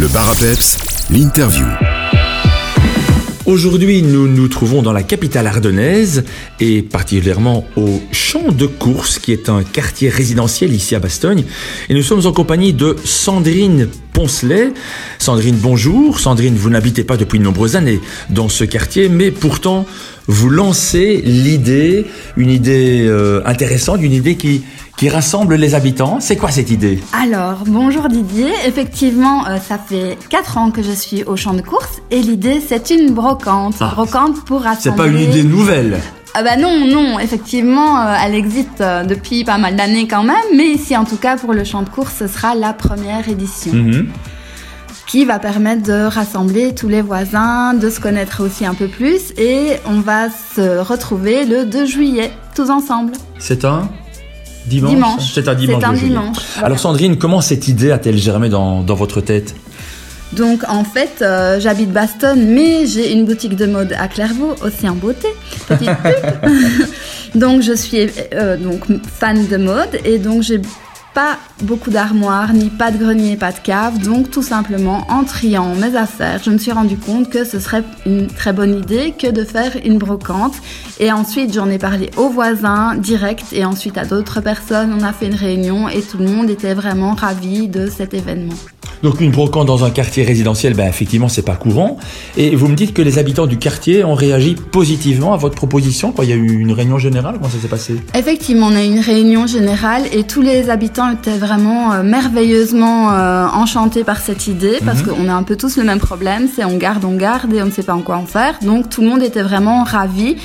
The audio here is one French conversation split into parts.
Le bar l'interview. Aujourd'hui, nous nous trouvons dans la capitale ardennaise et particulièrement au Champ de Course, qui est un quartier résidentiel ici à Bastogne. Et nous sommes en compagnie de Sandrine Poncelet. Sandrine, bonjour. Sandrine, vous n'habitez pas depuis de nombreuses années dans ce quartier, mais pourtant, vous lancez l'idée, une idée euh, intéressante, une idée qui, qui rassemble les habitants. C'est quoi cette idée? Alors, bonjour Didier. Effectivement, euh, ça fait 4 ans que je suis au champ de course et l'idée, c'est une brocante. Ah. brocante pour rassembler... C'est pas une idée nouvelle. Ah bah non, non, effectivement, euh, elle existe euh, depuis pas mal d'années quand même, mais ici en tout cas pour le champ de course, ce sera la première édition Mhm. qui va permettre de rassembler tous les voisins, de se connaître aussi un peu plus et on va se retrouver le 2 juillet tous ensemble. C'est un dimanche Dimanche. C'est un dimanche. C'est un dimanche, voilà. Alors Sandrine, comment cette idée a-t-elle germé dans, dans votre tête? Donc en fait, euh, j'habite Bastogne, mais j'ai une boutique de mode à Clairvaux, aussi en beauté. Petite pub. donc je suis euh, donc fan de mode et donc j'ai pas beaucoup d'armoires, ni pas de grenier, pas de cave. Donc tout simplement, en triant mes affaires, je me suis rendu compte que ce serait une très bonne idée que de faire une brocante. Et ensuite, j'en ai parlé aux voisins direct et ensuite à d'autres personnes. On a fait une réunion et tout le monde était vraiment ravi de cet événement. Donc une brocante dans un quartier résidentiel, ben effectivement c'est pas courant. Et vous me dites que les habitants du quartier ont réagi positivement à votre proposition. Quoi, il y a eu une réunion générale. Comment ça s'est passé? Effectivement, on a eu une réunion générale et tous les habitants étaient vraiment euh, merveilleusement euh, enchantés par cette idée parce qu'on a un peu tous le même problème, c'est on garde, on garde et on ne sait pas en quoi en faire. Donc tout le monde était vraiment ravi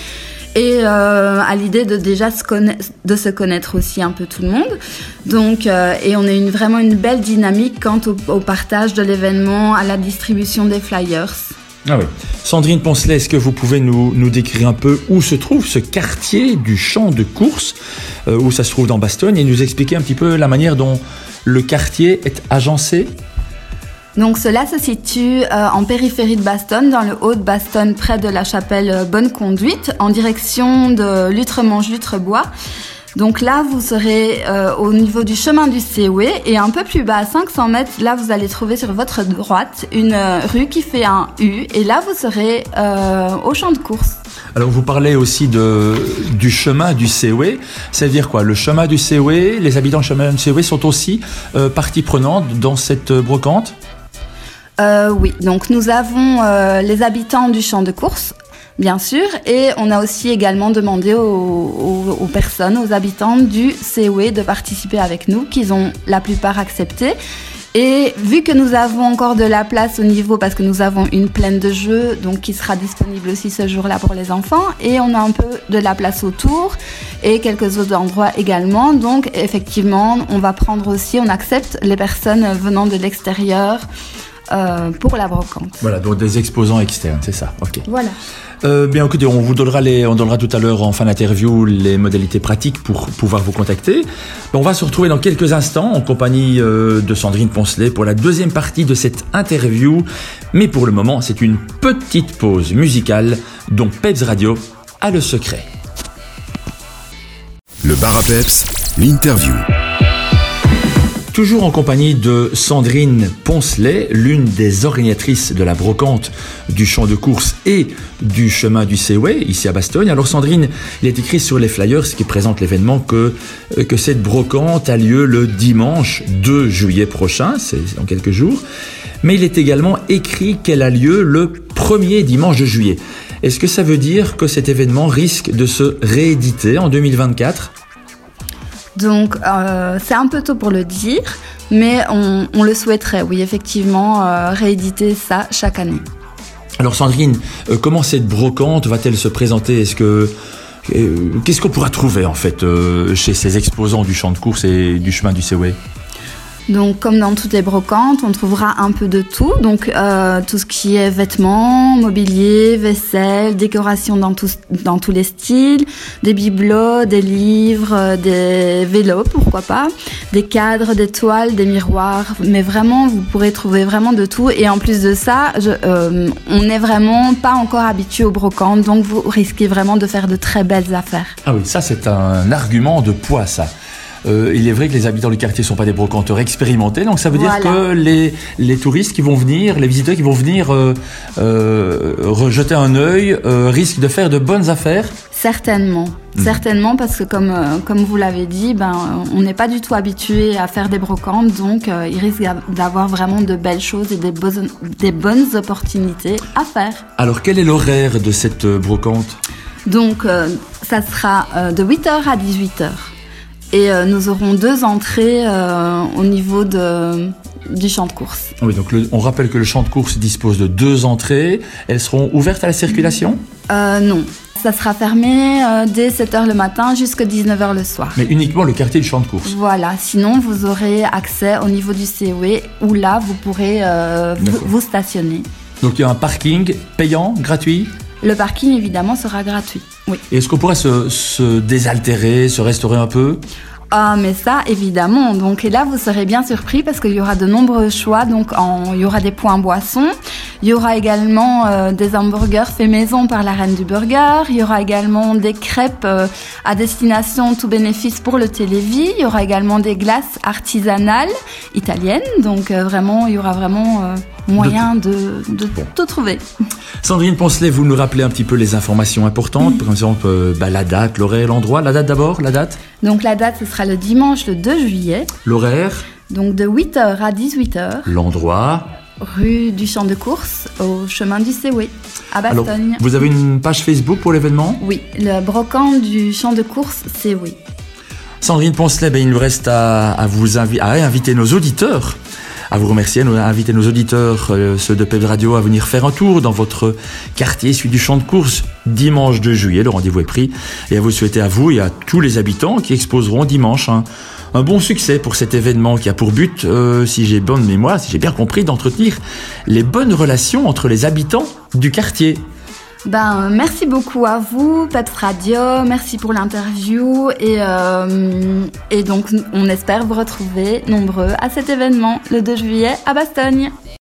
et euh, à l'idée de déjà se connaître, de se connaître aussi un peu tout le monde. Donc euh, et on a une vraiment une belle dynamique quant au, partage de l'événement, à la distribution des flyers. Ah. Sandrine Poncelet, est-ce que vous pouvez nous, nous décrire un peu où se trouve ce quartier du champ de course, euh, où ça se trouve dans Bastogne, et nous expliquer un petit peu la manière dont le quartier est agencé? Donc cela se situe euh, en périphérie de Bastogne, dans le haut de Bastogne, près de la chapelle euh, Bonne Conduite, en direction de Lutremange-Lutrebois. Donc là, vous serez euh, au niveau du chemin du Séoué et un peu plus bas, à 500 mètres, là, vous allez trouver sur votre droite une rue qui fait un U et là, vous serez au champ de course. Alors vous parlez aussi du chemin du Séoué. Ça veut dire quoi? Le chemin du Séoué, les habitants du chemin du Séoué sont aussi partie prenante dans cette brocante? Euh, oui, donc nous avons euh, les habitants du champ de course, bien sûr, et on a aussi également demandé aux, aux- aux personnes, aux habitants du COE de participer avec nous, qu'ils ont la plupart accepté. Et vu que nous avons encore de la place au niveau, parce que nous avons une plaine de jeux, donc qui sera disponible aussi ce jour-là pour les enfants, et on a un peu de la place autour et quelques autres endroits également. Donc effectivement, on va prendre aussi, on accepte les personnes venant de l'extérieur euh, pour la brocante. Voilà, donc des exposants externes, c'est ça. Ok. Voilà. Euh, bien écoutez, on vous donnera les, on donnera tout à l'heure en fin d'interview les modalités pratiques pour pouvoir vous contacter. On va se retrouver dans quelques instants en compagnie euh, de Sandrine Poncelet pour la deuxième partie de cette interview. Mais pour le moment, c'est une petite pause musicale dont Peps Radio a le secret. Le bar à peps, l'interview. Toujours en compagnie de Sandrine Poncelet, l'une des organisatrices de la brocante du champ de course et du chemin du Seaway, ici à Bastogne. Alors Sandrine, il est écrit sur les flyers qui présentent l'événement que, euh, que cette brocante a lieu le dimanche 2 juillet prochain, c'est dans quelques jours. Mais il est également écrit qu'elle a lieu le premier dimanche de juillet. Est-ce que ça veut dire que cet événement risque de se rééditer en 2024 Donc euh, c'est un peu tôt pour le dire, mais on, le souhaiterait, oui, effectivement, euh, rééditer ça chaque année. Alors Sandrine, euh, comment cette brocante va-t-elle se présenter? Est-ce que qu'est-ce qu'on pourra trouver en fait chez ces exposants du champ de course et du chemin du Seaway Donc, comme dans toutes les brocantes, on trouvera un peu de tout. Donc, euh, tout ce qui est vêtements, mobilier, vaisselle, décoration dans, tous dans tous les styles, des bibelots, des livres, euh, des vélos, pourquoi pas, des cadres, des toiles, des miroirs. Mais vraiment, vous pourrez trouver vraiment de tout. Et en plus de ça, je, euh, on n'est vraiment pas encore habitué aux brocantes, donc vous risquez vraiment de faire de très belles affaires. Ah oui, ça c'est un argument de poids ça. Euh, il est vrai que les habitants du quartier ne sont pas des brocanteurs expérimentés, donc ça veut Voilà. dire que les, les touristes qui vont venir, les visiteurs qui vont venir euh, euh, rejeter un œil, risquent de faire de bonnes affaires. Certainement, Mhm. certainement parce que comme, comme vous l'avez dit, ben, on n'est pas du tout habitué à faire des brocantes, donc euh, il risque d'avoir vraiment de belles choses et des, bonnes- des bonnes opportunités à faire. Alors quel est l'horaire de cette brocante? Donc euh, ça sera euh, de 8h à 18h. Et euh, nous aurons deux entrées euh, au niveau de, du champ de course. Oui, donc le- on rappelle que le champ de course dispose de deux entrées. Elles seront ouvertes à la circulation, Euh, non, ça sera fermé dès 7h le matin jusqu'à 19h le soir. mais uniquement le quartier du champ de course. Voilà, sinon vous aurez accès au niveau du COE où là vous pourrez vous stationner. Donc il y a un parking payant, gratuit? Le parking évidemment sera gratuit. Oui. Et Est-ce qu'on pourrait se, se désaltérer, se restaurer un peu? Ah mais ça évidemment. Donc et là vous serez bien surpris parce qu'il y aura de nombreux choix. Donc en- il y aura des points boissons. Il y aura également euh, des hamburgers faits maison par la reine du burger. Il y aura également des crêpes euh, à destination tout bénéfice pour le télévis. Il y aura également des glaces artisanales italiennes. Donc euh, vraiment il y aura vraiment moyen de, de Bon. tout trouver. Sandrine Poncelet, vous nous rappelez un petit peu les informations importantes, par exemple euh, bah, la date, l'horaire, l'endroit. La date d'abord, la date, Donc la date ce sera le dimanche le 2 juillet. l'horaire, Donc de 8h à 18h. l'endroit? rue du champ de course au chemin du Séoué à Alors, Bastogne. vous avez une page Facebook pour l'événement? Oui, le brocant du champ de course Séoué. Sandrine Poncelet, ben, il nous reste à, à vous invi- à inviter nos auditeurs, à vous remercier, à inviter nos auditeurs, euh, ceux de Peb Radio, à venir faire un tour dans votre quartier, celui du champ de course, dimanche 2 juillet. Le rendez-vous est pris. Et à vous souhaiter à vous et à tous les habitants qui exposeront dimanche un, un bon succès pour cet événement qui a pour but, euh, si j'ai bonne mémoire, si j'ai bien compris, d'entretenir les bonnes relations entre les habitants du quartier. Ben, merci beaucoup à vous, Peps Radio, merci pour l'interview et, euh, et donc on espère vous retrouver nombreux à cet événement le 2 juillet à Bastogne.